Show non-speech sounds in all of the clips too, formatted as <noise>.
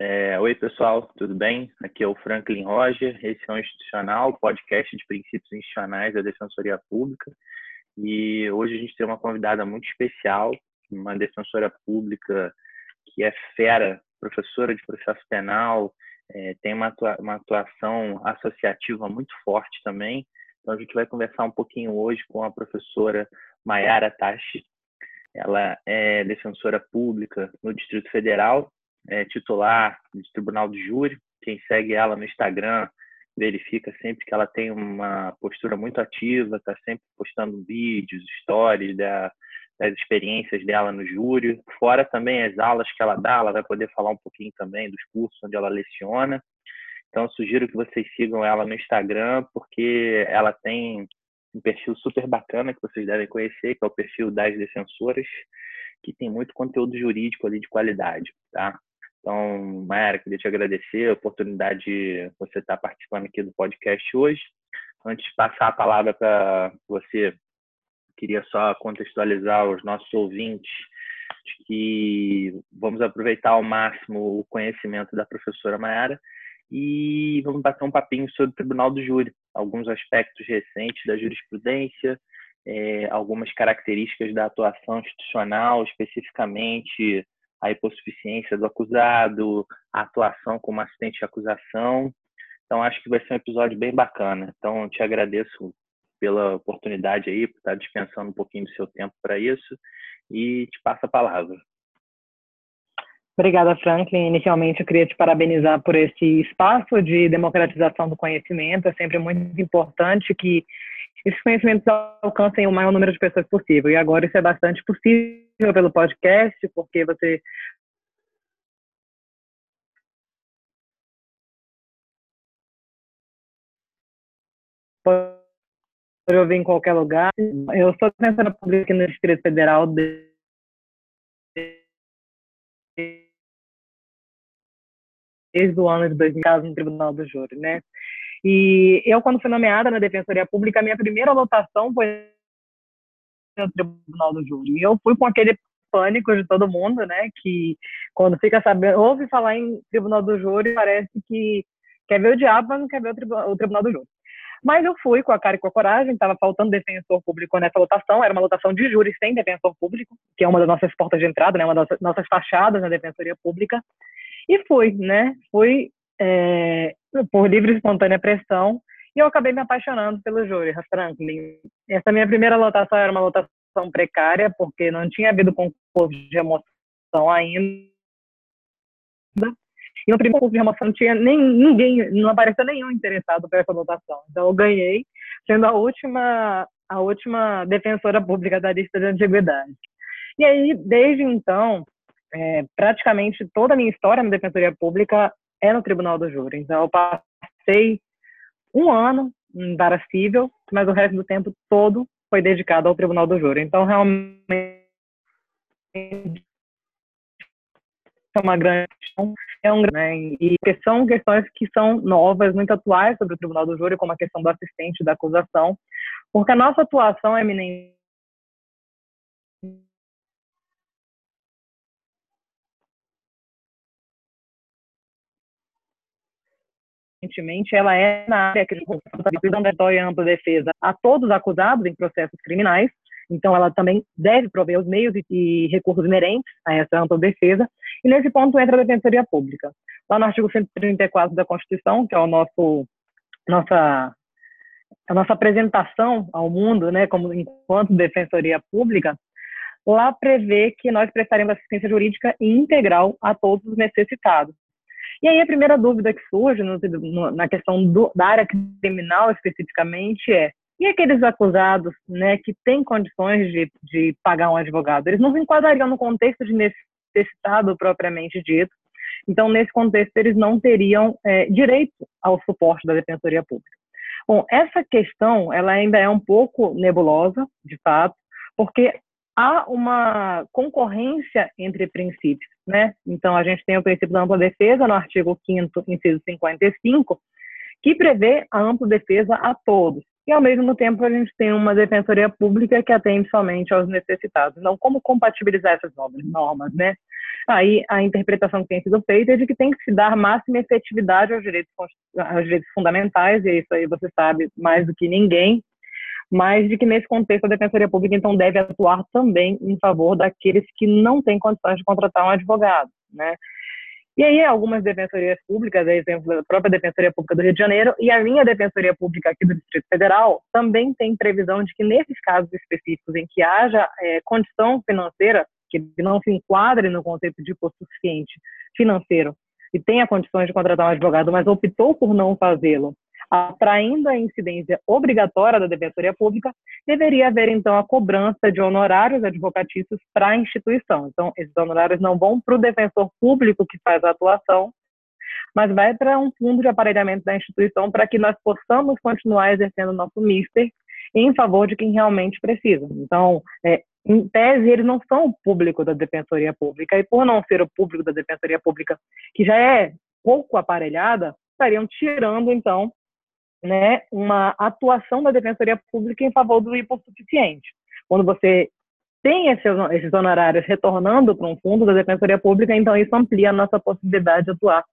É, oi, pessoal, tudo bem? Aqui é o Franklin Roger, esse é o Institucional, podcast de princípios institucionais da Defensoria Pública. E hoje a gente tem uma convidada muito especial, uma defensora pública que é fera, professora de processo penal, é, tem uma, atua uma atuação associativa muito forte também. Então a gente vai conversar um pouquinho hoje com a professora Mayara Tachi. Ela é defensora pública no Distrito Federal é, titular do Tribunal do Júri. Quem segue ela no Instagram verifica sempre que ela tem uma postura muito ativa, está sempre postando vídeos, stories da, das experiências dela no júri. Fora também as aulas que ela dá, ela vai poder falar um pouquinho também dos cursos onde ela leciona. Então, sugiro que vocês sigam ela no Instagram, porque ela tem um perfil super bacana que vocês devem conhecer, que é o perfil das defensoras, que tem muito conteúdo jurídico ali de qualidade, tá? Então, Mayara, queria te agradecer a oportunidade de você estar participando aqui do podcast hoje. Antes de passar a palavra para você, queria só contextualizar os nossos ouvintes de que vamos aproveitar ao máximo o conhecimento da professora Mayara e vamos bater um papinho sobre o Tribunal do Júri, alguns aspectos recentes da jurisprudência, é, algumas características da atuação institucional, especificamente a hipossuficiência do acusado, a atuação como assistente de acusação. Então, acho que vai ser um episódio bem bacana. Então, te agradeço pela oportunidade aí, por estar dispensando um pouquinho do seu tempo para isso e te passo a palavra. Obrigada, Franklin. Inicialmente, eu queria te parabenizar por esse espaço de democratização do conhecimento. É sempre muito importante que esses conhecimentos alcancem o maior número de pessoas possível. E agora isso é bastante possível pelo podcast, porque você pode ouvir em qualquer lugar. Eu sou defensora pública aqui no Distrito Federal desde o ano de 2000, no Tribunal do Júri, né? E eu, quando fui nomeada na Defensoria Pública, minha primeira lotação foi no Tribunal do Júri. E eu fui com aquele pânico de todo mundo, né? Que quando fica sabendo, ouve falar em Tribunal do Júri, parece que quer ver o diabo, mas não quer ver o, tribunal, o tribunal do Júri. Mas eu fui com a cara e com a coragem, estava faltando defensor público nessa lotação, era uma lotação de júri sem defensor público, que é uma das nossas portas de entrada, né, uma das nossas fachadas na defensoria pública. E fui, né? Fui é, por livre e espontânea pressão, e eu acabei me apaixonando pelo júri, Franklin. Essa minha primeira lotação era uma lotação precária, porque não tinha havido concurso de remoção ainda. E no primeiro concurso de remoção não tinha nem, ninguém, não apareceu nenhum interessado por essa lotação. Então eu ganhei, sendo a última, a última defensora pública da lista de antiguidade. E aí, desde então, é, praticamente toda a minha história na defensoria pública é no tribunal do júri. Então, eu passei um ano em vara civil, mas o resto do tempo todo foi dedicado ao tribunal do júri. Então, realmente, é uma grande questão, é um, né, e são questões que são novas, muito atuais sobre o tribunal do júri, como a questão do assistente da acusação, porque a nossa atuação é eminente recentemente, ela é na área que responsabilidade ampla defesa a todos os acusados em processos criminais. Então, ela também deve prover os meios e, e recursos inerentes a essa ampla defesa. E nesse ponto entra a Defensoria Pública. Lá no artigo 134 da Constituição, que é o nosso nossa a nossa apresentação ao mundo, né, como enquanto Defensoria Pública, lá prevê que nós prestaremos assistência jurídica integral a todos os necessitados. E aí a primeira dúvida que surge no, no, na questão do, da área criminal especificamente é e aqueles acusados né, que têm condições de, de pagar um advogado? Eles não se enquadrariam no contexto de necessitado propriamente dito. Então, nesse contexto, eles não teriam é, direito ao suporte da Defensoria Pública. Bom, essa questão ela ainda é um pouco nebulosa, de fato, porque há uma concorrência entre princípios né? Então, a gente tem o princípio da ampla defesa no artigo 5 inciso 55, que prevê a ampla defesa a todos. e, ao mesmo tempo, a gente tem uma defensoria pública que atende somente aos necessitados. Então, como compatibilizar essas normas, né? Aí, a interpretação que tem sido feita é de que tem que se dar máxima efetividade aos direitos, aos direitos fundamentais, e isso aí você sabe mais do que ninguém, mas de que nesse contexto a Defensoria Pública então deve atuar também em favor daqueles que não têm condições de contratar um advogado, né? E aí algumas defensorias públicas, exemplo da própria Defensoria Pública do Rio de Janeiro e a minha Defensoria Pública aqui do Distrito Federal também tem previsão de que nesses casos específicos em que haja é, condição financeira que não se enquadre no conceito de custo suficiente financeiro e tenha condições de contratar um advogado, mas optou por não fazê-lo, atraindo a incidência obrigatória da defensoria pública, deveria haver, então, a cobrança de honorários advocatícios para a instituição. Então, esses honorários não vão para o defensor público que faz a atuação, mas vai para um fundo de aparelhamento da instituição para que nós possamos continuar exercendo nosso mister em favor de quem realmente precisa. Então, é, em tese, eles não são o público da Defensoria Pública, e por não ser o público da Defensoria Pública, que já é pouco aparelhada, estariam tirando, então, né, uma atuação da Defensoria Pública em favor do hipossuficiente. Quando você tem esses, esses honorários retornando para um fundo da Defensoria Pública, então isso amplia a nossa possibilidade de atuar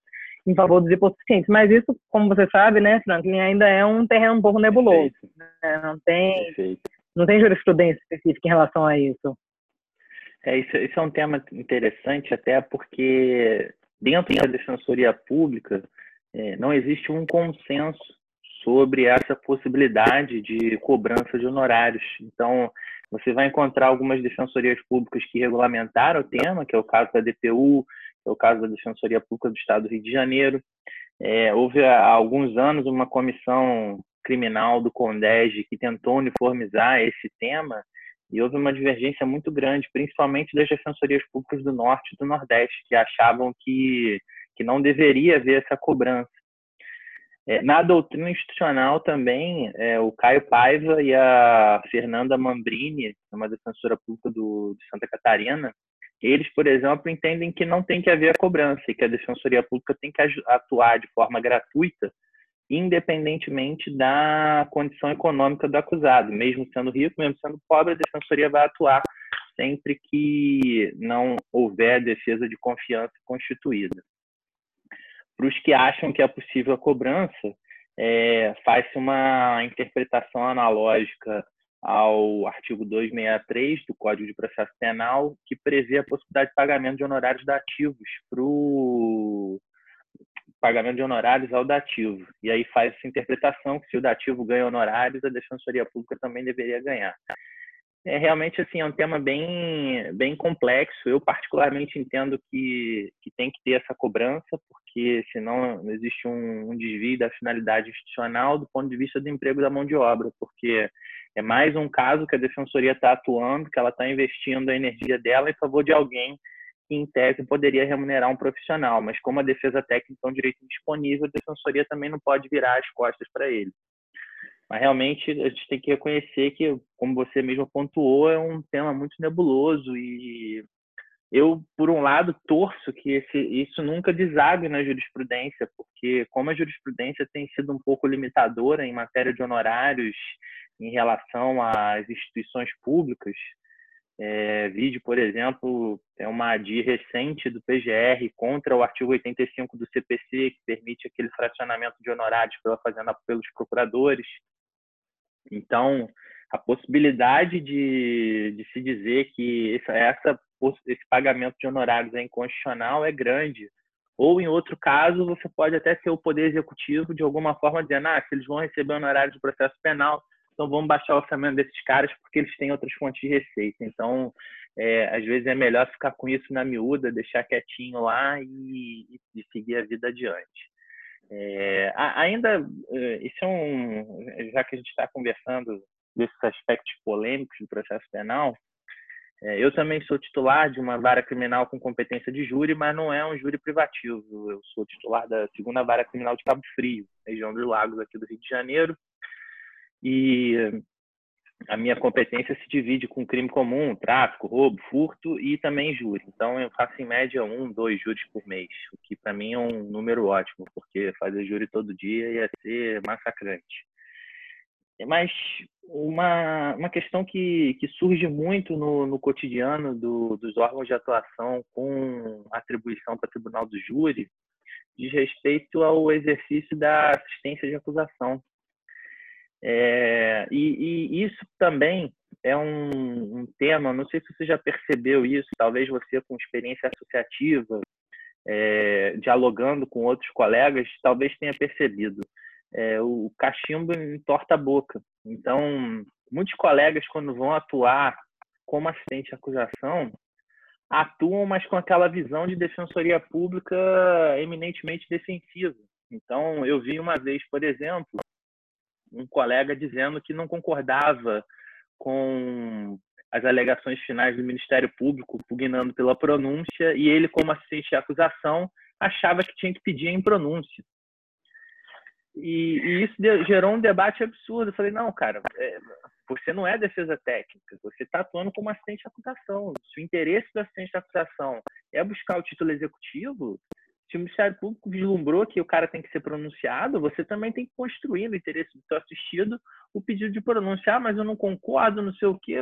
em favor dos hipossuficientes. Mas isso, como você sabe, né, Franklin, ainda é um terreno um pouco nebuloso. Né? Não tem não tem jurisprudência específica em relação a isso. É, isso, isso é um tema interessante, até porque dentro da defensoria pública é, não existe um consenso sobre essa possibilidade de cobrança de honorários. Então, você vai encontrar algumas defensorias públicas que regulamentaram o tema, que é o caso da DPU, que é o caso da Defensoria Pública do Estado do Rio de Janeiro. É, houve há alguns anos uma comissão criminal do CONDEG que tentou uniformizar esse tema e houve uma divergência muito grande, principalmente das defensorias públicas do Norte e do Nordeste, que achavam que, que não deveria haver essa cobrança. É, na doutrina institucional também, é, o Caio Paiva e a Fernanda Mambrini, uma defensora pública do, de Santa Catarina, eles, por exemplo, entendem que não tem que haver a cobrança e que a defensoria pública tem que atuar de forma gratuita, independentemente da condição econômica do acusado. Mesmo sendo rico, mesmo sendo pobre, a defensoria vai atuar sempre que não houver defesa de confiança constituída. Para os que acham que é possível a cobrança, é, faz-se uma interpretação analógica ao artigo 263 do Código de Processo Penal, que prevê a possibilidade de pagamento de honorários dativos para o pagamento de honorários ao dativo. E aí faz essa interpretação que se o dativo ganha honorários, a Defensoria Pública também deveria ganhar é realmente assim é um tema bem bem complexo. Eu particularmente entendo que, que tem que ter essa cobrança, porque senão existe um, um desvio da finalidade institucional do ponto de vista do emprego da mão de obra, porque é mais um caso que a defensoria está atuando, que ela está investindo a energia dela em favor de alguém que, em tese, poderia remunerar um profissional, mas como a defesa técnica é um direito indisponível, a defensoria também não pode virar as costas para ele. Mas realmente a gente tem que reconhecer que, como você mesmo pontuou, é um tema muito nebuloso e eu, por um lado, torço que esse, isso nunca desague na jurisprudência, porque como a jurisprudência tem sido um pouco limitadora em matéria de honorários em relação às instituições públicas, é, vídeo, por exemplo, é uma ADI recente do PGR contra o artigo 85 do CPC, que permite aquele fracionamento de honorários pela fazenda pelos procuradores. Então, a possibilidade de, de se dizer que essa, essa, esse pagamento de honorários é inconstitucional é grande. Ou, em outro caso, você pode até ser o Poder Executivo, de alguma forma, dizendo ah, se eles vão receber honorários de processo penal, então vamos baixar o orçamento desses caras porque eles têm outras fontes de receita. Então, é, às vezes é melhor ficar com isso na miúda, deixar quietinho lá e, e seguir a vida adiante. É, ainda, é, isso é um, já que a gente está conversando desses aspectos polêmicos do processo penal, é, eu também sou titular de uma vara criminal com competência de júri, mas não é um júri privativo. Eu sou titular da segunda vara criminal de Cabo Frio, região dos Lagos aqui do Rio de Janeiro. E a minha competência se divide com crime comum, tráfico, roubo, furto e também júri. Então, eu faço em média um, dois júris por mês, o que para mim é um número ótimo, porque fazer júri todo dia ia ser massacrante. mas uma, uma questão que, que surge muito no, no cotidiano do, dos órgãos de atuação com atribuição para tribunal do júri diz respeito ao exercício da assistência de acusação. É, e, e, isso também é um, um, tema, não sei se você já percebeu isso, talvez você com experiência associativa, é, dialogando com outros colegas, talvez tenha percebido. É, o cachimbo entorta a boca. Então, muitos colegas, quando vão atuar como assistente de acusação, atuam, mas com aquela visão de defensoria pública eminentemente defensiva. Então, eu vi uma vez, por exemplo, um colega dizendo que não concordava com as alegações finais do Ministério Público, pugnando pela pronúncia, e ele, como assistente de acusação, achava que tinha que pedir em pronúncia. E, e isso gerou um debate absurdo. Eu falei, não, cara, é, você não é defesa técnica, você está atuando como assistente de acusação. Se o interesse do assistente de acusação é buscar o título executivo, se o Ministério Público vislumbrou que o cara tem que ser pronunciado, você também tem que construir no interesse do seu assistido o pedido de pronunciar, mas eu não concordo, não sei o quê.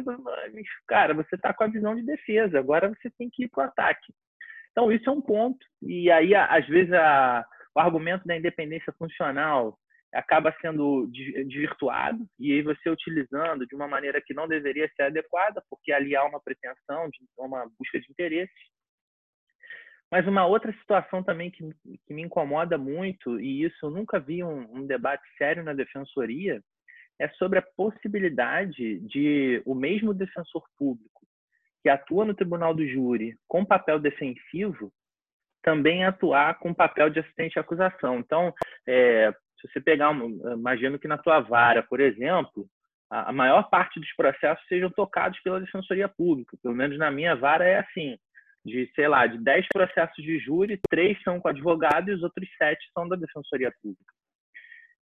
Cara, você está com a visão de defesa, agora você tem que ir para o ataque. Então, isso é um ponto. E aí, às vezes, a, o argumento da independência funcional acaba sendo desvirtuado e aí você utilizando de uma maneira que não deveria ser adequada, porque ali há uma pretensão, de uma busca de interesses. Mas uma outra situação também que, que me incomoda muito, e isso eu nunca vi um, um debate sério na defensoria, é sobre a possibilidade de o mesmo defensor público que atua no tribunal do júri com papel defensivo também atuar com papel de assistente de acusação. Então, é, se você pegar, imagino que na tua vara, por exemplo, a, a maior parte dos processos sejam tocados pela Defensoria Pública. Pelo menos na minha vara é assim. De, sei lá, de 10 processos de júri, três são com advogado e os outros sete são da Defensoria Pública.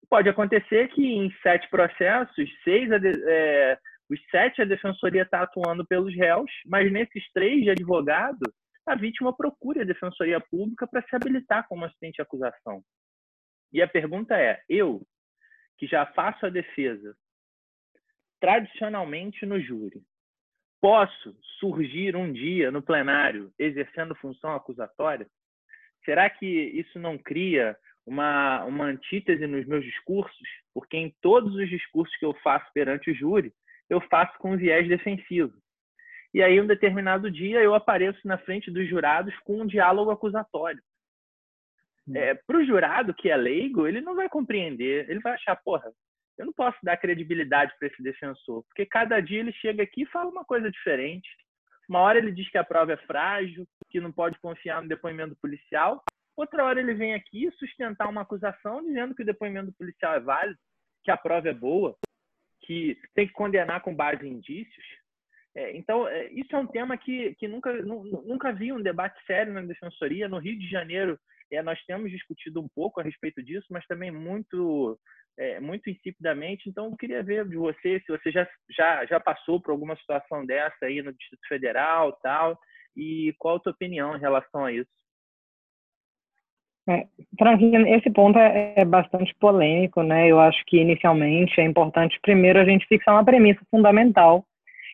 Pode acontecer que em sete processos, seis é, os sete a defensoria está atuando pelos réus, mas nesses três de advogado, a vítima procura a defensoria pública para se habilitar como assistente de acusação. E a pergunta é: eu, que já faço a defesa tradicionalmente no júri, posso surgir um dia no plenário exercendo função acusatória? Será que isso não cria uma, uma antítese nos meus discursos? Porque em todos os discursos que eu faço perante o júri, eu faço com viés defensivo. E aí, um determinado dia, eu apareço na frente dos jurados com um diálogo acusatório. Hum. É, para o jurado que é leigo, ele não vai compreender, ele vai achar, porra, eu não posso dar credibilidade para esse defensor, porque cada dia ele chega aqui e fala uma coisa diferente. Uma hora ele diz que a prova é frágil, que não pode confiar no depoimento policial, outra hora ele vem aqui sustentar uma acusação dizendo que o depoimento policial é válido, que a prova é boa, que tem que condenar com base em indícios. É, então, é, isso é um tema que, que nunca, nunca vi um debate sério na defensoria. No Rio de Janeiro, é, nós temos discutido um pouco a respeito disso, mas também muito, é, muito insipidamente. Então, eu queria ver de você se você já, já, já passou por alguma situação dessa aí no Distrito Federal tal, e qual a tua opinião em relação a isso? É, Franquinho, esse ponto é, é, bastante polêmico, né? Eu acho que inicialmente é importante primeiro a gente fixar uma premissa fundamental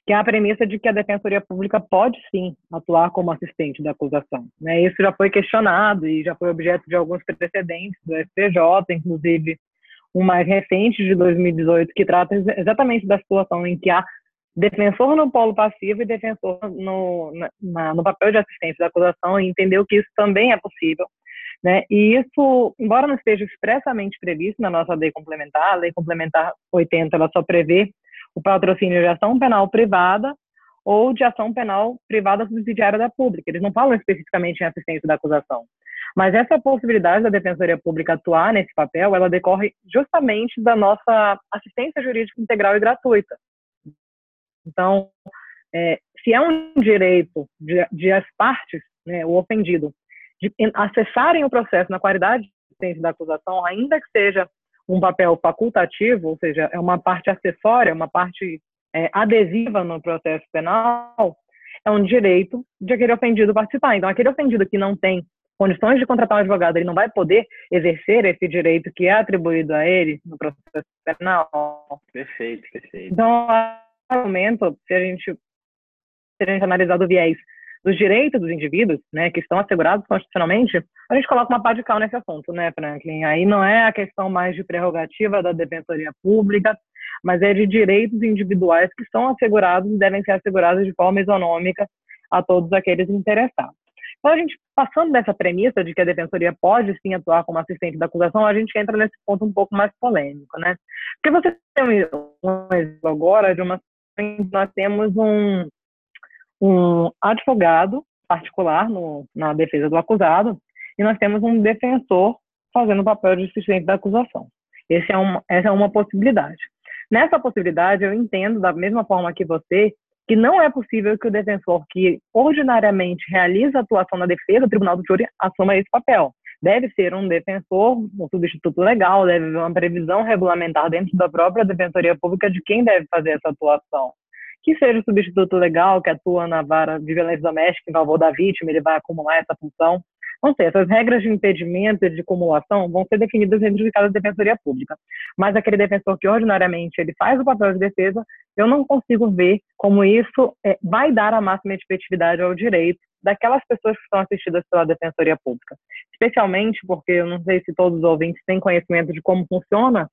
que é a premissa de que a Defensoria Pública pode sim atuar como assistente da acusação. Né? Isso já foi questionado e já foi objeto de alguns precedentes do STJ, inclusive um mais recente de 2018, que trata exatamente da situação em que há defensor no polo passivo e defensor no, na, no papel de assistente da acusação, e entendeu que isso também é possível. Né? E isso, embora não esteja expressamente previsto na nossa lei complementar, a lei complementar 80 ela só prevê o patrocínio de ação penal privada ou de ação penal privada subsidiária da pública. Eles não falam especificamente em assistência da acusação. Mas essa possibilidade da Defensoria Pública atuar nesse papel, ela decorre justamente da nossa assistência jurídica integral e gratuita. Então, é, se é um direito de, de as partes, né, o ofendido, de acessarem o processo na qualidade de assistência da acusação, ainda que seja um papel facultativo, ou seja, é uma parte acessória, uma parte é, adesiva no processo penal, é um direito de aquele ofendido participar. Então, aquele ofendido que não tem condições de contratar um advogado, ele não vai poder exercer esse direito que é atribuído a ele no processo penal. Perfeito, perfeito. Então, no momento, se a gente, se a gente analisar do viés dos direitos dos indivíduos, né, que estão assegurados constitucionalmente, a gente coloca uma pá de cal nesse assunto, né, Franklin? Aí não é a questão mais de prerrogativa da defensoria pública, mas é de direitos individuais que são assegurados e devem ser assegurados de forma isonômica a todos aqueles interessados. Então, a gente, passando dessa premissa de que a defensoria pode sim atuar como assistente da acusação, a gente entra nesse ponto um pouco mais polêmico, né? Porque você tem um exemplo agora de uma nós temos um, um advogado particular no, na defesa do acusado e nós temos um defensor fazendo o papel de assistente da acusação. Esse é uma, essa é uma possibilidade. Nessa possibilidade, eu entendo, da mesma forma que você, que não é possível que o defensor que ordinariamente realiza atuação na defesa do tribunal do júri assuma esse papel. Deve ser um defensor, um substituto legal, deve haver uma previsão regulamentar dentro da própria defensoria pública de quem deve fazer essa atuação. Que seja o substituto legal, que atua na vara de violência doméstica em favor da vítima, ele vai acumular essa função. Sei, essas regras de impedimento e de acumulação vão ser definidas dentro de cada defensoria pública. Mas aquele defensor que ordinariamente ele faz o papel de defesa, eu não consigo ver como isso é, vai dar a máxima efetividade ao direito daquelas pessoas que estão assistidas pela defensoria pública. Especialmente porque eu não sei se todos os ouvintes têm conhecimento de como funciona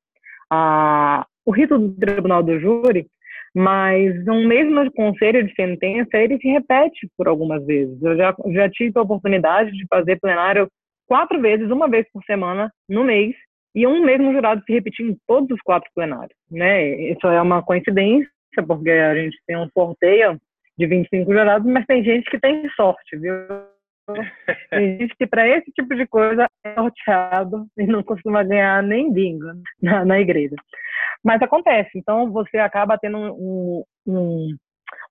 a, o rito do tribunal do júri, mas um mesmo conselho de sentença, ele se repete por algumas vezes. Eu já, já tive a oportunidade de fazer plenário quatro vezes, uma vez por semana, no mês, e um mesmo jurado se repetir em todos os quatro plenários. Né? Isso é uma coincidência, porque a gente tem um sorteio de 25 jurados, mas tem gente que tem sorte, viu? <laughs> Tem gente que para esse tipo de coisa é sorteado e não costuma ganhar nem bingo na, na igreja. Mas acontece, então você acaba tendo um, um,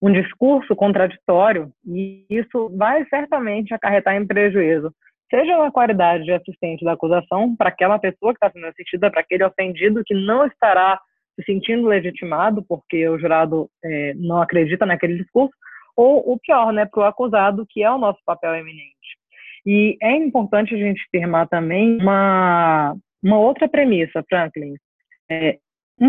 um discurso contraditório e isso vai certamente acarretar em prejuízo, seja na qualidade de assistente da acusação para aquela pessoa que está sendo assistida, para aquele ofendido que não estará se sentindo legitimado porque o jurado é, não acredita naquele discurso, ou o pior, né, para o acusado, que é o nosso papel eminente. E é importante a gente afirmar também uma, uma outra premissa, Franklin. É,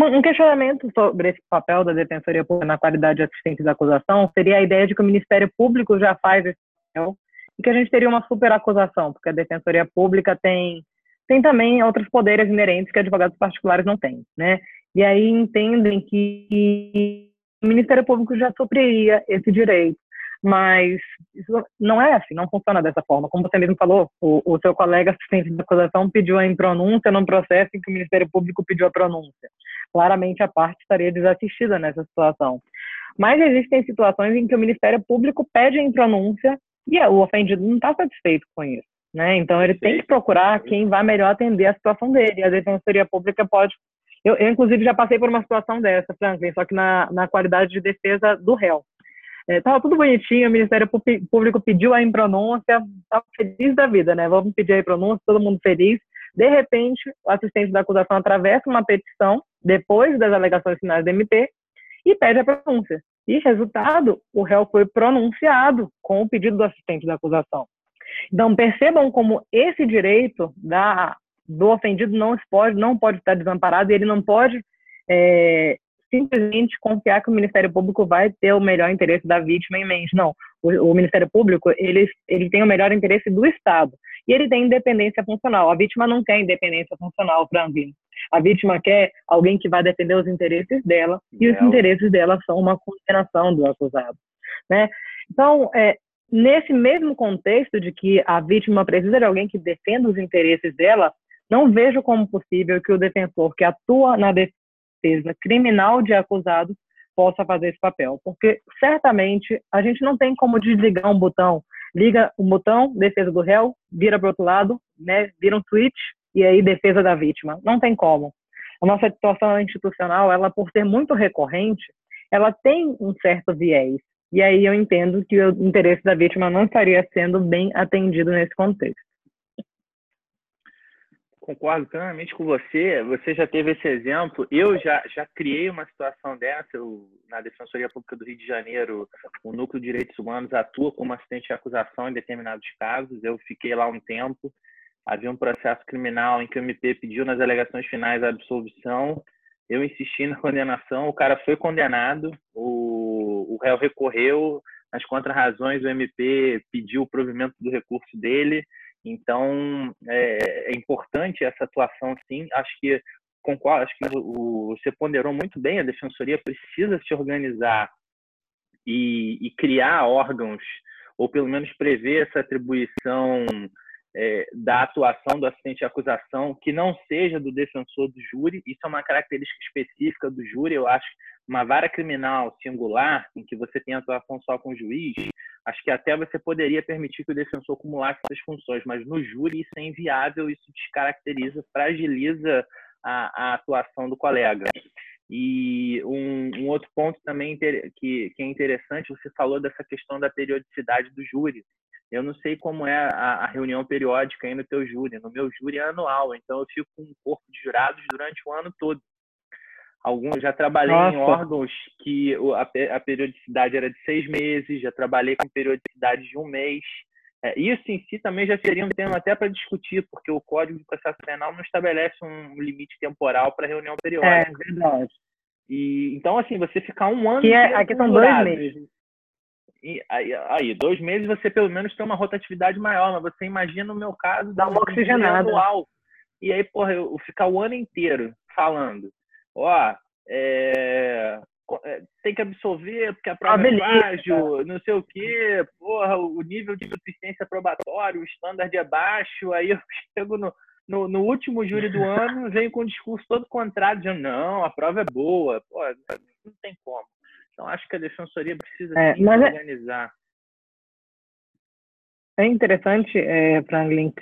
um questionamento sobre esse papel da Defensoria Pública na qualidade de assistente da acusação seria a ideia de que o Ministério Público já faz esse papel e que a gente teria uma superacusação, porque a Defensoria Pública tem, tem também outros poderes inerentes que advogados particulares não têm, né? E aí entendem que o Ministério Público já supriria esse direito mas isso não é assim, não funciona dessa forma. Como você mesmo falou, o, o seu colega assistente de acusação pediu a impronúncia num processo em que o Ministério Público pediu a pronúncia. Claramente a parte estaria desassistida nessa situação. Mas existem situações em que o Ministério Público pede a impronúncia e o ofendido não está satisfeito com isso. Né? Então ele tem que procurar quem vai melhor atender a situação dele. A Defensoria Pública pode. Eu, eu, inclusive, já passei por uma situação dessa, Franklin, só que na, na qualidade de defesa do réu. Estava é, tudo bonitinho, o Ministério Público pediu a impronúncia, estava feliz da vida, né? Vamos pedir a impronúncia, todo mundo feliz. De repente, o assistente da acusação atravessa uma petição, depois das alegações finais do MP, e pede a pronúncia. E, resultado, o réu foi pronunciado com o pedido do assistente da acusação. Então, percebam como esse direito da, do ofendido não pode, não pode estar desamparado e ele não pode é, simplesmente confiar que o Ministério Público vai ter o melhor interesse da vítima em mente. Não, o, o Ministério Público ele, ele tem o melhor interesse do Estado e ele tem independência funcional. A vítima não quer independência funcional, Franklin. A vítima quer alguém que vai defender os interesses dela e os interesses dela são uma condenação do acusado, né? Então, é, nesse mesmo contexto de que a vítima precisa de alguém que defenda os interesses dela, não vejo como possível que o defensor que atua na defesa criminal de acusados possa fazer esse papel, porque certamente a gente não tem como desligar um botão, liga o botão, defesa do réu, vira para o outro lado, né, vira um switch e aí defesa da vítima. Não tem como. A nossa situação institucional, ela por ser muito recorrente, ela tem um certo viés. E aí eu entendo que o interesse da vítima não estaria sendo bem atendido nesse contexto. Concordo plenamente com você. Você já teve esse exemplo. Eu já, já criei uma situação dessa. Eu, na Defensoria Pública do Rio de Janeiro, o Núcleo de Direitos Humanos atua como assistente de acusação em determinados casos. Eu fiquei lá um tempo. Havia um processo criminal em que o MP pediu nas alegações finais a absolvição. Eu insisti na <laughs> condenação. O cara foi condenado. O, o réu recorreu. Nas contrarrazões, o MP pediu o provimento do recurso dele então, é, é importante essa atuação, sim. Acho que concordo, acho que o, você ponderou muito bem, a defensoria precisa se organizar e, e criar órgãos, ou pelo menos prever essa atribuição é, da atuação do assistente de acusação que não seja do defensor do júri. Isso é uma característica específica do júri. Eu acho uma vara criminal singular, em que você tem atuação só com o juiz, acho que até você poderia permitir que o defensor acumulasse essas funções, mas no júri isso é inviável, isso descaracteriza, fragiliza a, a atuação do colega. E um, um outro ponto também que, que, é interessante, você falou dessa questão da periodicidade do júri. Eu não sei como é a, a, reunião periódica aí no teu júri. No meu júri é anual, então eu fico com um corpo de jurados durante o ano todo. Alguns já trabalhei Nossa. em órgãos que a, a, periodicidade era de seis meses, já trabalhei com periodicidade de um mês. É, isso em si também já seria um tema até para discutir, porque o Código de Processo Penal não estabelece um limite temporal para reunião periódica. É verdade. E, então, assim, você ficar um ano. Que é, aqui são dois meses. E, aí, aí, dois meses você pelo menos tem uma rotatividade maior, mas você imagina no meu caso, dá uma oxigenada. Anual. E aí, porra, eu ficar o ano inteiro falando ó, é, é, tem que absolver porque a prova ah, é frágil, não sei o quê, porra, o nível de suficiência probatório, o standard é baixo, aí eu <laughs> chego no, no, no, último júri do ano, venho com um discurso todo contrário, dizendo, não, a prova é boa, pô, não tem como. Então, acho que a defensoria precisa é, se organizar. É, é interessante, é, Franklin,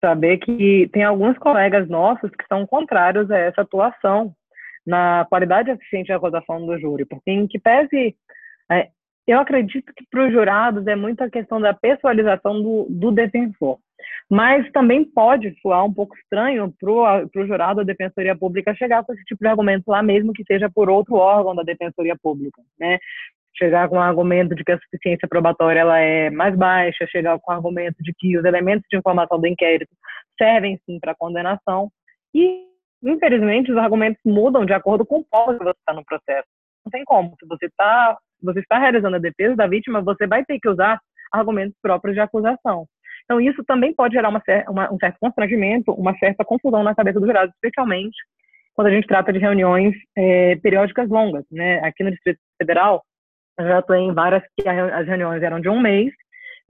saber que tem alguns colegas nossos que são contrários a essa atuação na qualidade eficiente de acusação do júri, porque em que pese é, eu acredito que para os jurados é muito a questão da pessoalização do, do defensor, mas também pode soar um pouco estranho para o jurado da Defensoria Pública chegar com esse tipo de argumento lá, mesmo que seja por outro órgão da Defensoria Pública, né? Chegar com o argumento de que a suficiência probatória ela é mais baixa, chegar com o argumento de que os elementos de informação do inquérito servem sim para condenação e infelizmente, os argumentos mudam de acordo com o polo que você está no processo. Não tem como. Se você está você está realizando a defesa da vítima, você vai ter que usar argumentos próprios de acusação. Então, isso também pode gerar uma, uma, um certo constrangimento, uma certa confusão na cabeça do jurado, especialmente quando a gente trata de reuniões é, periódicas longas. Né? Aqui no Distrito Federal, eu já atuei em várias que as reuniões eram de um mês,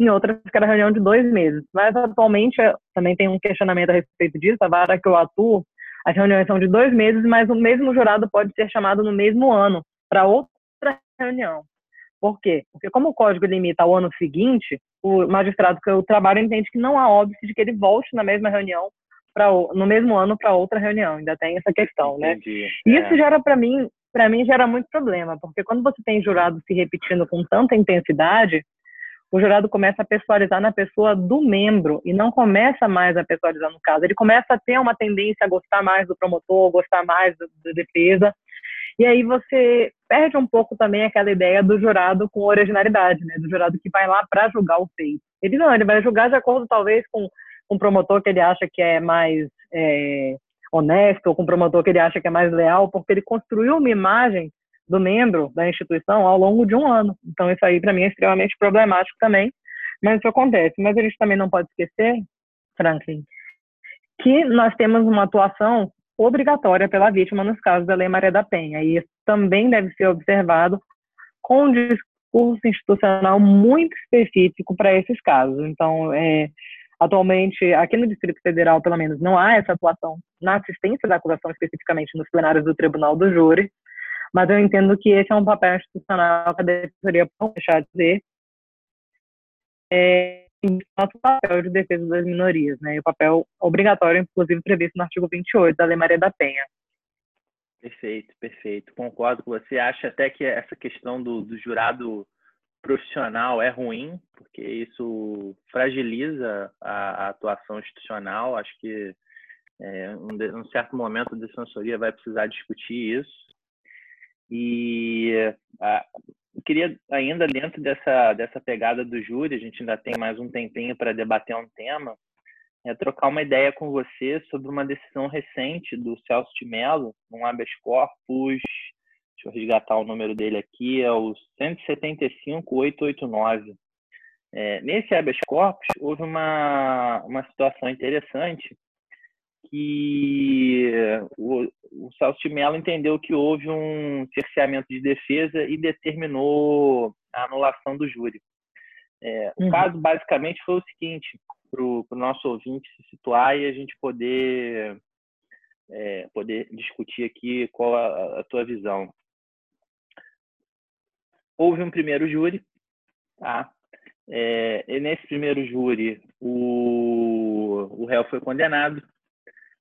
em outras que era reunião de dois meses. Mas, atualmente, também tem um questionamento a respeito disso. A vara que eu atuo as reuniões são de dois meses, mas o mesmo jurado pode ser chamado no mesmo ano para outra reunião. Por quê? Porque como o código limita ao ano seguinte, o magistrado que eu trabalho entende que não há óbice de que ele volte na mesma reunião para no mesmo ano para outra reunião. Ainda tem essa questão, né? Entendi. né? Isso é. gera para mim, para mim gera muito problema, porque quando você tem jurado se repetindo com tanta intensidade, o jurado começa a pessoalizar na pessoa do membro e não começa mais a pessoalizar no caso. Ele começa a ter uma tendência a gostar mais do promotor, gostar mais da defesa. E aí você perde um pouco também aquela ideia do jurado com originalidade, né? Do jurado que vai lá para julgar o feito. Ele não, ele vai julgar de acordo talvez com, um promotor que ele acha que é mais é, honesto, ou com um promotor que ele acha que é mais leal, porque ele construiu uma imagem do membro da instituição ao longo de um ano. Então, isso aí, para mim, é extremamente problemático também, mas isso acontece. Mas a gente também não pode esquecer, Franklin, que nós temos uma atuação obrigatória pela vítima nos casos da Lei Maria da Penha, e isso também deve ser observado com um discurso institucional muito específico para esses casos. Então, é, atualmente, aqui no Distrito Federal, pelo menos, não há essa atuação na assistência da acusação, especificamente nos plenários do Tribunal do Júri, mas eu entendo que esse é um papel institucional que a defensoria pode deixar de dizer. É, nosso papel de defesa das minorias, né? E o papel obrigatório, inclusive, previsto no artigo 28 da Lei Maria da Penha. Perfeito, perfeito. Concordo com você. Acha até que essa questão do, do jurado profissional é ruim, porque isso fragiliza a, a atuação institucional. Acho que É, um, um certo momento a defensoria vai precisar discutir isso. E a, eu queria ainda dentro dessa dessa pegada do júri, a gente ainda tem mais um tempinho para debater um tema, é trocar uma ideia com você sobre uma decisão recente do Celso de Mello, um habeas corpus, deixa eu resgatar o número dele aqui, é o 175889. É, nesse habeas corpus houve uma, uma situação interessante que o, o Celso de Mello entendeu que houve um cerceamento de defesa e determinou a anulação do júri. É, uhum. O caso basicamente foi o seguinte, para o nosso ouvinte se situar e a gente poder, é, poder discutir aqui qual a, a tua visão. Houve um primeiro júri, tá? É, e nesse primeiro júri, o, o réu foi condenado,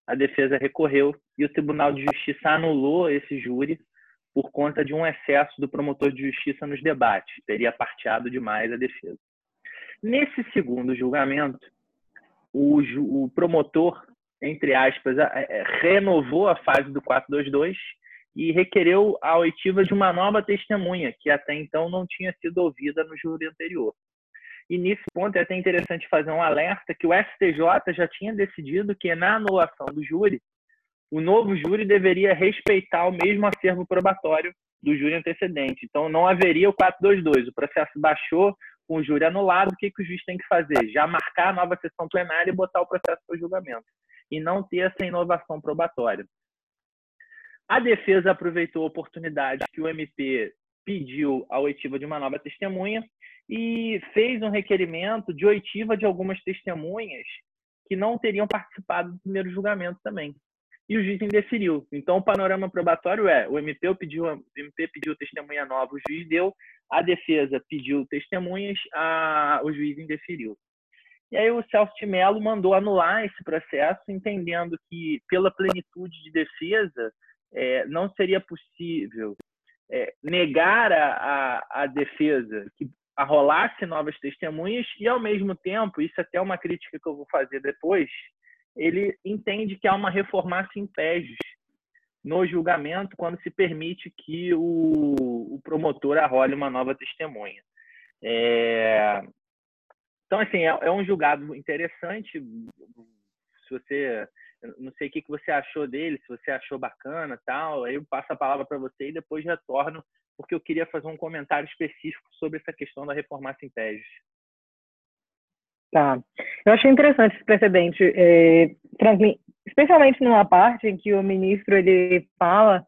a defesa recorreu e o Tribunal de Justiça anulou esse júri por conta de um excesso do promotor de justiça nos debates, teria parteado demais a defesa. Nesse segundo julgamento, o, o promotor, entre aspas, renovou a fase do 422 e requereu a oitiva de uma nova testemunha, que até então não tinha sido ouvida no júri anterior. E nesse ponto é até interessante fazer um alerta que o STJ já tinha decidido que na anulação do júri, o novo júri deveria respeitar o mesmo acervo probatório do júri antecedente. Então não haveria o 422. O processo baixou com o júri anulado, o que, que o juiz tem que fazer? Já marcar a nova sessão plenária e botar o processo para julgamento. E não ter essa inovação probatória. A defesa aproveitou a oportunidade que o MP pediu a oitiva de uma nova testemunha e fez um requerimento de oitiva de algumas testemunhas que não teriam participado do primeiro julgamento também. E o juiz indeferiu. Então, o panorama probatório é: o MP pediu, o MP pediu testemunha nova, o juiz deu, a defesa pediu testemunhas, a, o juiz indeferiu. E aí o Celso de Mello mandou anular esse processo, entendendo que, pela plenitude de defesa, é, não seria possível é, negar a, a, a defesa que arrolasse novas testemunhas e, ao mesmo tempo, isso até é uma crítica que eu vou fazer depois, ele entende que há uma reformácia em pés no julgamento quando se permite que o, o promotor arrole uma nova testemunha. É... Então, assim, é, é, um julgado interessante. Se você, não sei o que, que você achou dele, se você achou bacana, tal, aí eu passo a palavra para você e depois retorno porque eu queria fazer um comentário específico sobre essa questão da reforma em Pejos. Tá. Eu achei interessante esse precedente, é, especialmente numa parte em que o ministro ele fala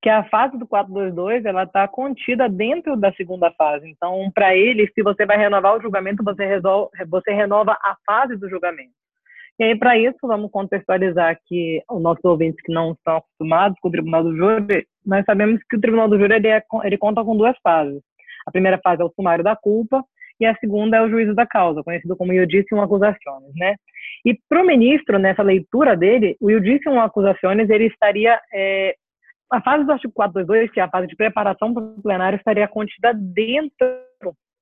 que a fase do 422 ela está contida dentro da segunda fase. Então, para ele, se você vai renovar o julgamento, você, resolve, você renova a fase do julgamento. E aí, para isso, vamos contextualizar aqui os nossos ouvintes que não estão acostumados com o Tribunal do Júri. Nós sabemos que o Tribunal do Júri ele, é, ele conta com duas fases. A primeira fase é o sumário da culpa e a segunda é o juízo da causa, conhecido como iudicium accusationes, né? E para o ministro, nessa leitura dele, o iudicium accusationes, ele estaria... É, a fase do artigo 422, que é a fase de preparação para o plenário, estaria contida dentro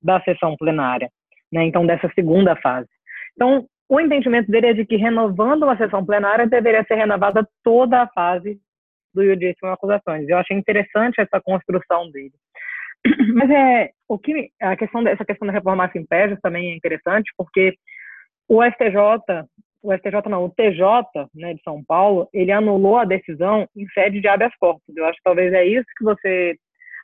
da sessão plenária, né? Então, dessa segunda fase. Então, o entendimento dele é de que, renovando uma sessão plenária, deveria ser renovada toda a fase do judicial acusações. Eu achei interessante essa construção dele. <clears throat> Mas é o que a questão dessa questão da reforma impérios também é interessante, porque o STJ, o STJ não, o TJ, né, de São Paulo, ele anulou a decisão em sede de habeas corpus. Eu acho que talvez é isso que você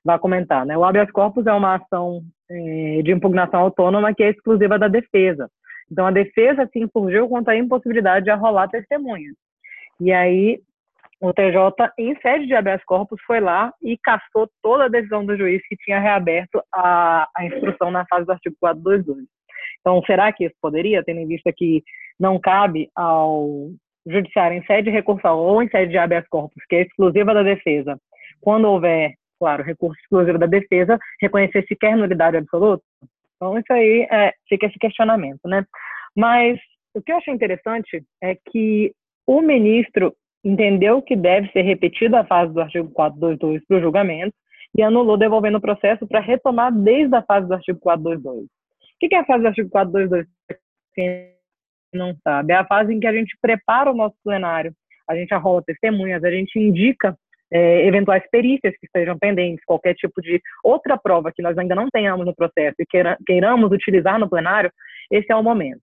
vai comentar, né? O habeas corpus é uma ação eh, de impugnação autônoma que é exclusiva da defesa. Então, a defesa se insurgiu contra a impossibilidade de arrolar testemunhas. E aí, o TJ, em sede de habeas corpus, foi lá e cassou toda a decisão do juiz que tinha reaberto a, a instrução na fase do artigo 422. Então, será que isso poderia, tendo em vista que não cabe ao judiciário em sede recursal ou em sede de habeas corpus, que é exclusiva da defesa, quando houver, claro, recurso exclusivo da defesa, reconhecer sequer nulidade absoluta? Então, isso aí é, fica esse questionamento, né? Mas o que eu achei interessante é que o ministro entendeu que deve ser repetida a fase do artigo 422 para o julgamento e anulou devolvendo o processo para retomar desde a fase do artigo 422. O que é a fase do artigo 422? Quem não sabe, é a fase em que a gente prepara o nosso plenário, a gente arrola testemunhas, a gente indica é, eventuais perícias que estejam pendentes, qualquer tipo de outra prova que nós ainda não tenhamos no processo e queira, queiramos utilizar no plenário, esse é o momento.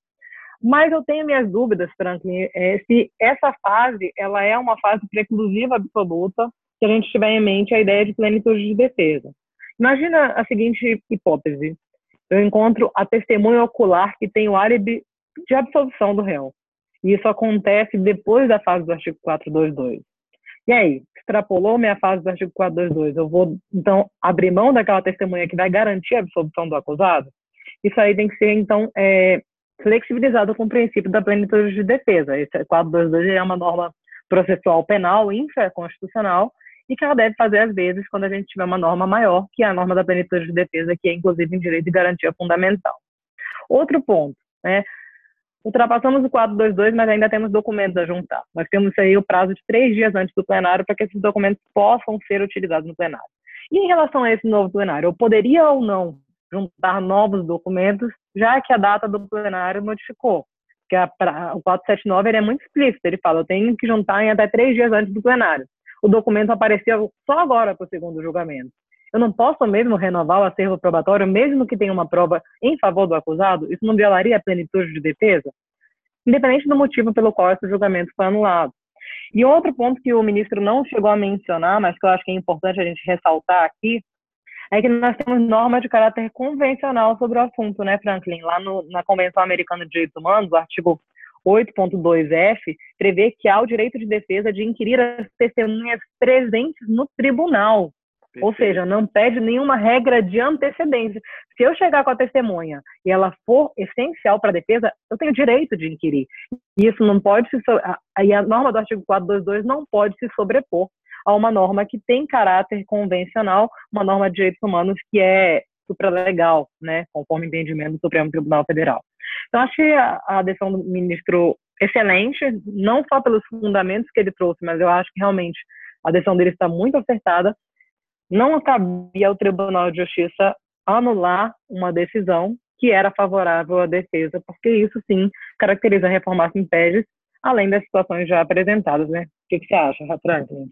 Mas eu tenho minhas dúvidas, Franklin, é, se essa fase ela é uma fase preclusiva absoluta, se a gente tiver em mente a ideia de plenitude de defesa. Imagina a seguinte hipótese: eu encontro a testemunha ocular que tem o álibi de absolvição do réu. E isso acontece depois da fase do artigo 422. E aí, extrapolou minha fase do artigo 422, eu vou, então, abrir mão daquela testemunha que vai garantir a absolvição do acusado? Isso aí tem que ser, então, é, flexibilizado com o princípio da plenitude de defesa. Esse 422 é uma norma processual penal infraconstitucional e que ela deve fazer às vezes quando a gente tiver uma norma maior, que é a norma da plenitude de defesa, que é inclusive em direito de garantia fundamental. Outro ponto, né? Ultrapassamos o 422, mas ainda temos documentos a juntar. Nós temos aí o prazo de três dias antes do plenário para que esses documentos possam ser utilizados no plenário. E em relação a esse novo plenário, eu poderia ou não juntar novos documentos, já que a data do plenário modificou? Porque a, o 479 ele é muito explícito, ele fala, eu tenho que juntar em até três dias antes do plenário. O documento apareceu só agora para o segundo julgamento. Eu não posso mesmo renovar o acervo probatório, mesmo que tenha uma prova em favor do acusado? Isso não violaria a plenitude de defesa? Independente do motivo pelo qual esse julgamento foi anulado. E outro ponto que o ministro não chegou a mencionar, mas que eu acho que é importante a gente ressaltar aqui, é que nós temos normas de caráter convencional sobre o assunto, né, Franklin? Lá no, na Convenção Americana de Direitos Humanos, o artigo 8.2f prevê que há o direito de defesa de inquirir as testemunhas presentes no tribunal. Perfeito. Ou seja, não pede nenhuma regra de antecedência. Se eu chegar com a testemunha e ela for essencial para a defesa, eu tenho direito de inquirir. E isso não pode se. Aí a norma do artigo 422 não pode se sobrepor a uma norma que tem caráter convencional, uma norma de direitos humanos que é supralegal, né, conforme entendimento do Supremo Tribunal Federal. Então, achei a, a decisão do ministro excelente, não só pelos fundamentos que ele trouxe, mas eu acho que realmente a decisão dele está muito acertada não cabia ao Tribunal de Justiça anular uma decisão que era favorável à defesa, porque isso sim caracteriza a reforma impede, além das situações já apresentadas, né? O que, que você acha, Franklin?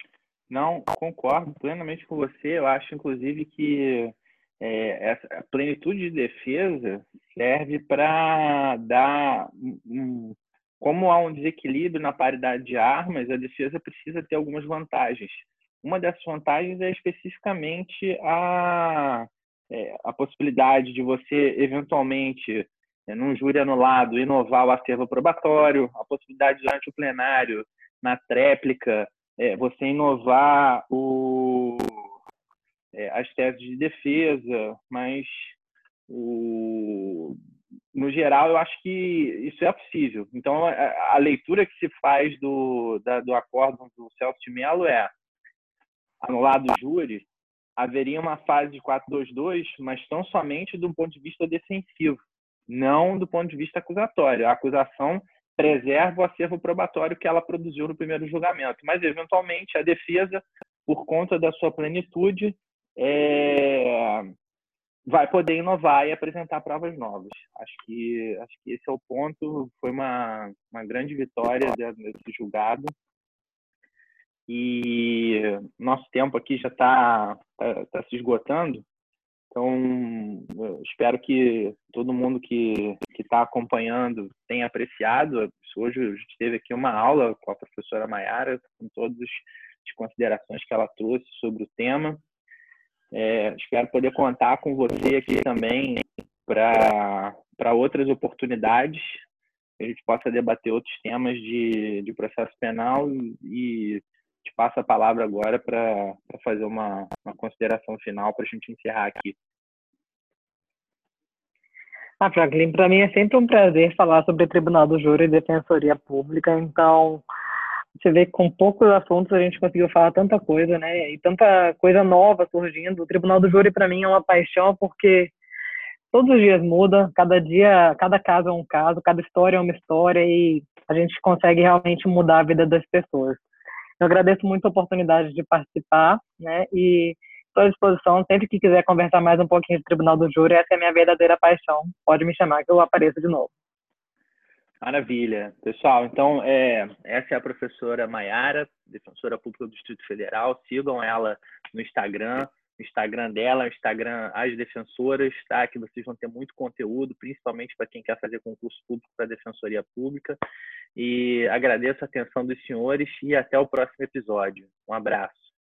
Não, concordo plenamente com você. Eu acho, inclusive, que é, essa, a plenitude de defesa serve para dar um, como há um desequilíbrio na paridade de armas, a defesa precisa ter algumas vantagens. Uma dessas vantagens é especificamente a, é, a possibilidade de você, eventualmente, é, num júri anulado, inovar o acervo probatório, a possibilidade durante o plenário, na tréplica, é, você inovar o, é, as teses de defesa, mas o, no geral eu acho que isso é possível. Então a, a leitura que se faz do, da, do acordo do Celso de Mello é anulado o júri, haveria uma fase de 422, mas tão somente do ponto de vista defensivo, não do ponto de vista acusatório. A acusação preserva o acervo probatório que ela produziu no primeiro julgamento, mas eventualmente a defesa, por conta da sua plenitude, é... vai poder inovar e apresentar provas novas. Acho que acho que esse é o ponto. Foi uma, uma grande vitória desse julgado e nosso tempo aqui já está tá, tá se esgotando. Então, espero que todo mundo que está acompanhando tenha apreciado. Hoje a gente teve aqui uma aula com a professora Maiara, com todas as considerações que ela trouxe sobre o tema. É, espero poder contar com você aqui também para outras oportunidades, que a gente possa debater outros temas de, de processo penal e te passo a palavra agora para fazer uma, uma consideração final para a gente encerrar aqui. Ah, Franklin, para mim é sempre um prazer falar sobre Tribunal do Júri e Defensoria Pública. Então, você vê que com poucos assuntos a gente conseguiu falar tanta coisa, né? E tanta coisa nova surgindo. O Tribunal do Júri, para mim, é uma paixão porque todos os dias muda, cada dia, cada caso é um caso, cada história é uma história e a gente consegue realmente mudar a vida das pessoas. Eu agradeço muito a oportunidade de participar, né? E estou à disposição, sempre que quiser conversar mais um pouquinho do Tribunal do Júri, essa é a minha verdadeira paixão. Pode me chamar que eu apareço de novo. Maravilha. Pessoal, então, é, essa é a professora Maiara, defensora pública do Distrito Federal. Sigam ela no Instagram, Instagram dela, Instagram As Defensoras, tá? Que vocês vão ter muito conteúdo, principalmente para quem quer fazer concurso público para Defensoria Pública. E agradeço a atenção dos senhores e até o próximo episódio. Um abraço.